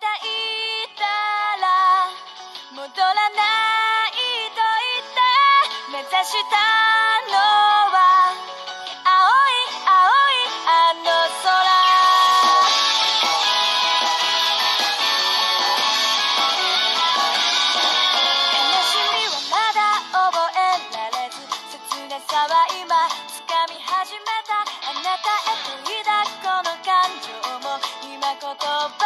ら戻らないと言って目指したのは青い青いあの空。悲しみはまだ覚えられず切なさは今掴み始めた。あなたへと抱この感情も今言葉